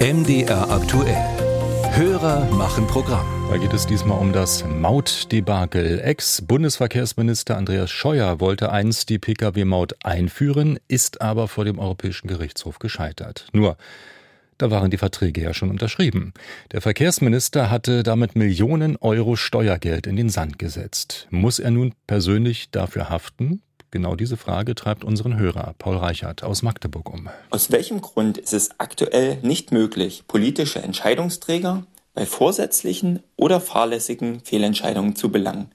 MDR aktuell. Hörer machen Programm. Da geht es diesmal um das Mautdebakel. Ex-Bundesverkehrsminister Andreas Scheuer wollte einst die Pkw-Maut einführen, ist aber vor dem Europäischen Gerichtshof gescheitert. Nur, da waren die Verträge ja schon unterschrieben. Der Verkehrsminister hatte damit Millionen Euro Steuergeld in den Sand gesetzt. Muss er nun persönlich dafür haften? Genau diese Frage treibt unseren Hörer Paul Reichert aus Magdeburg um. Aus welchem Grund ist es aktuell nicht möglich, politische Entscheidungsträger bei vorsätzlichen oder fahrlässigen Fehlentscheidungen zu belangen?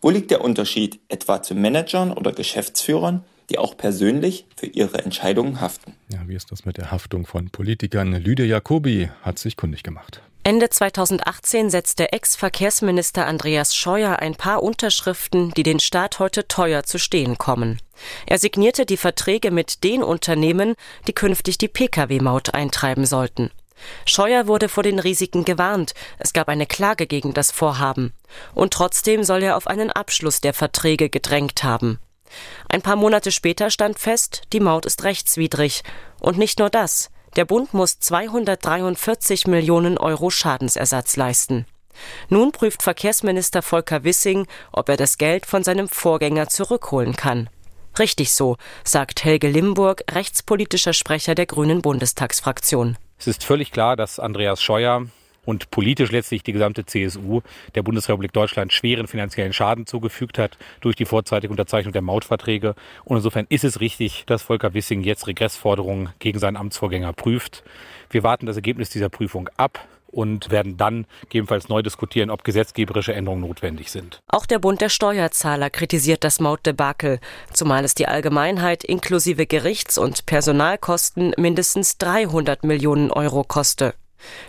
Wo liegt der Unterschied etwa zu Managern oder Geschäftsführern, die auch persönlich für ihre Entscheidungen haften? Ja, wie ist das mit der Haftung von Politikern? Lydia Jacobi hat sich kundig gemacht. Ende 2018 setzte Ex-Verkehrsminister Andreas Scheuer ein paar Unterschriften, die den Staat heute teuer zu stehen kommen. Er signierte die Verträge mit den Unternehmen, die künftig die Pkw-Maut eintreiben sollten. Scheuer wurde vor den Risiken gewarnt, es gab eine Klage gegen das Vorhaben. Und trotzdem soll er auf einen Abschluss der Verträge gedrängt haben. Ein paar Monate später stand fest, die Maut ist rechtswidrig. Und nicht nur das. Der Bund muss 243 Millionen Euro Schadensersatz leisten. Nun prüft Verkehrsminister Volker Wissing, ob er das Geld von seinem Vorgänger zurückholen kann. Richtig so, sagt Helge Limburg, rechtspolitischer Sprecher der Grünen Bundestagsfraktion. Es ist völlig klar, dass Andreas Scheuer und politisch letztlich die gesamte CSU der Bundesrepublik Deutschland schweren finanziellen Schaden zugefügt hat durch die vorzeitige Unterzeichnung der Mautverträge. Und insofern ist es richtig, dass Volker Wissing jetzt Regressforderungen gegen seinen Amtsvorgänger prüft. Wir warten das Ergebnis dieser Prüfung ab und werden dann gegebenenfalls neu diskutieren, ob gesetzgeberische Änderungen notwendig sind. Auch der Bund der Steuerzahler kritisiert das Mautdebakel, zumal es die Allgemeinheit inklusive Gerichts- und Personalkosten mindestens 300 Millionen Euro koste.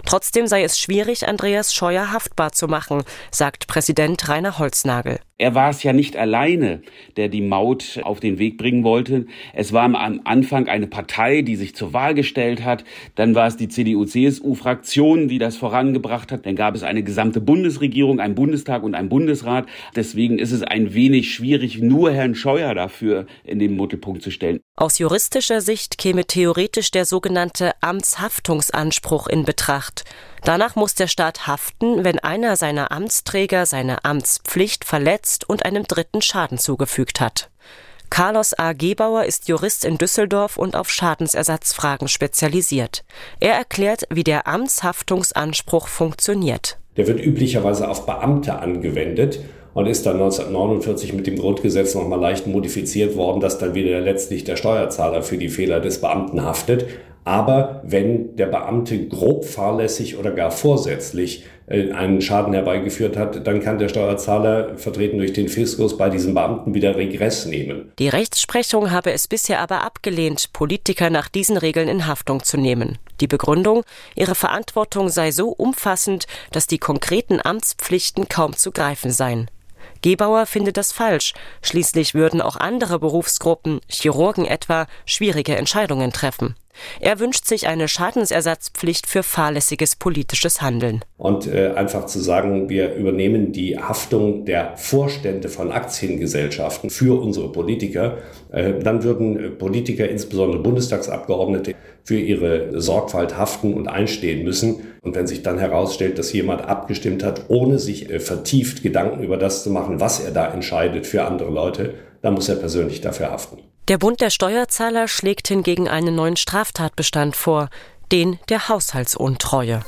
Trotzdem sei es schwierig, Andreas Scheuer haftbar zu machen, sagt Präsident Rainer Holznagel. Er war es ja nicht alleine, der die Maut auf den Weg bringen wollte. Es war am Anfang eine Partei, die sich zur Wahl gestellt hat. Dann war es die CDU-CSU-Fraktion, die das vorangebracht hat. Dann gab es eine gesamte Bundesregierung, einen Bundestag und einen Bundesrat. Deswegen ist es ein wenig schwierig, nur Herrn Scheuer dafür in den Mittelpunkt zu stellen. Aus juristischer Sicht käme theoretisch der sogenannte Amtshaftungsanspruch in Betracht. Danach muss der Staat haften, wenn einer seiner Amtsträger seine Amtspflicht verletzt und einem Dritten Schaden zugefügt hat. Carlos A. Gebauer ist Jurist in Düsseldorf und auf Schadensersatzfragen spezialisiert. Er erklärt, wie der Amtshaftungsanspruch funktioniert. Der wird üblicherweise auf Beamte angewendet und ist dann 1949 mit dem Grundgesetz nochmal leicht modifiziert worden, dass dann wieder letztlich der Steuerzahler für die Fehler des Beamten haftet. Aber wenn der Beamte grob fahrlässig oder gar vorsätzlich äh, einen Schaden herbeigeführt hat, dann kann der Steuerzahler, vertreten durch den Fiskus, bei diesem Beamten wieder Regress nehmen. Die Rechtsprechung habe es bisher aber abgelehnt, Politiker nach diesen Regeln in Haftung zu nehmen. Die Begründung, ihre Verantwortung sei so umfassend, dass die konkreten Amtspflichten kaum zu greifen seien. Gebauer findet das falsch. Schließlich würden auch andere Berufsgruppen, Chirurgen etwa, schwierige Entscheidungen treffen. Er wünscht sich eine Schadensersatzpflicht für fahrlässiges politisches Handeln. Und äh, einfach zu sagen, wir übernehmen die Haftung der Vorstände von Aktiengesellschaften für unsere Politiker, äh, dann würden äh, Politiker, insbesondere Bundestagsabgeordnete, für ihre Sorgfalt haften und einstehen müssen. Und wenn sich dann herausstellt, dass jemand abgestimmt hat, ohne sich äh, vertieft Gedanken über das zu machen, was er da entscheidet für andere Leute, dann muss er persönlich dafür haften. Der Bund der Steuerzahler schlägt hingegen einen neuen Straftatbestand vor, den der Haushaltsuntreue.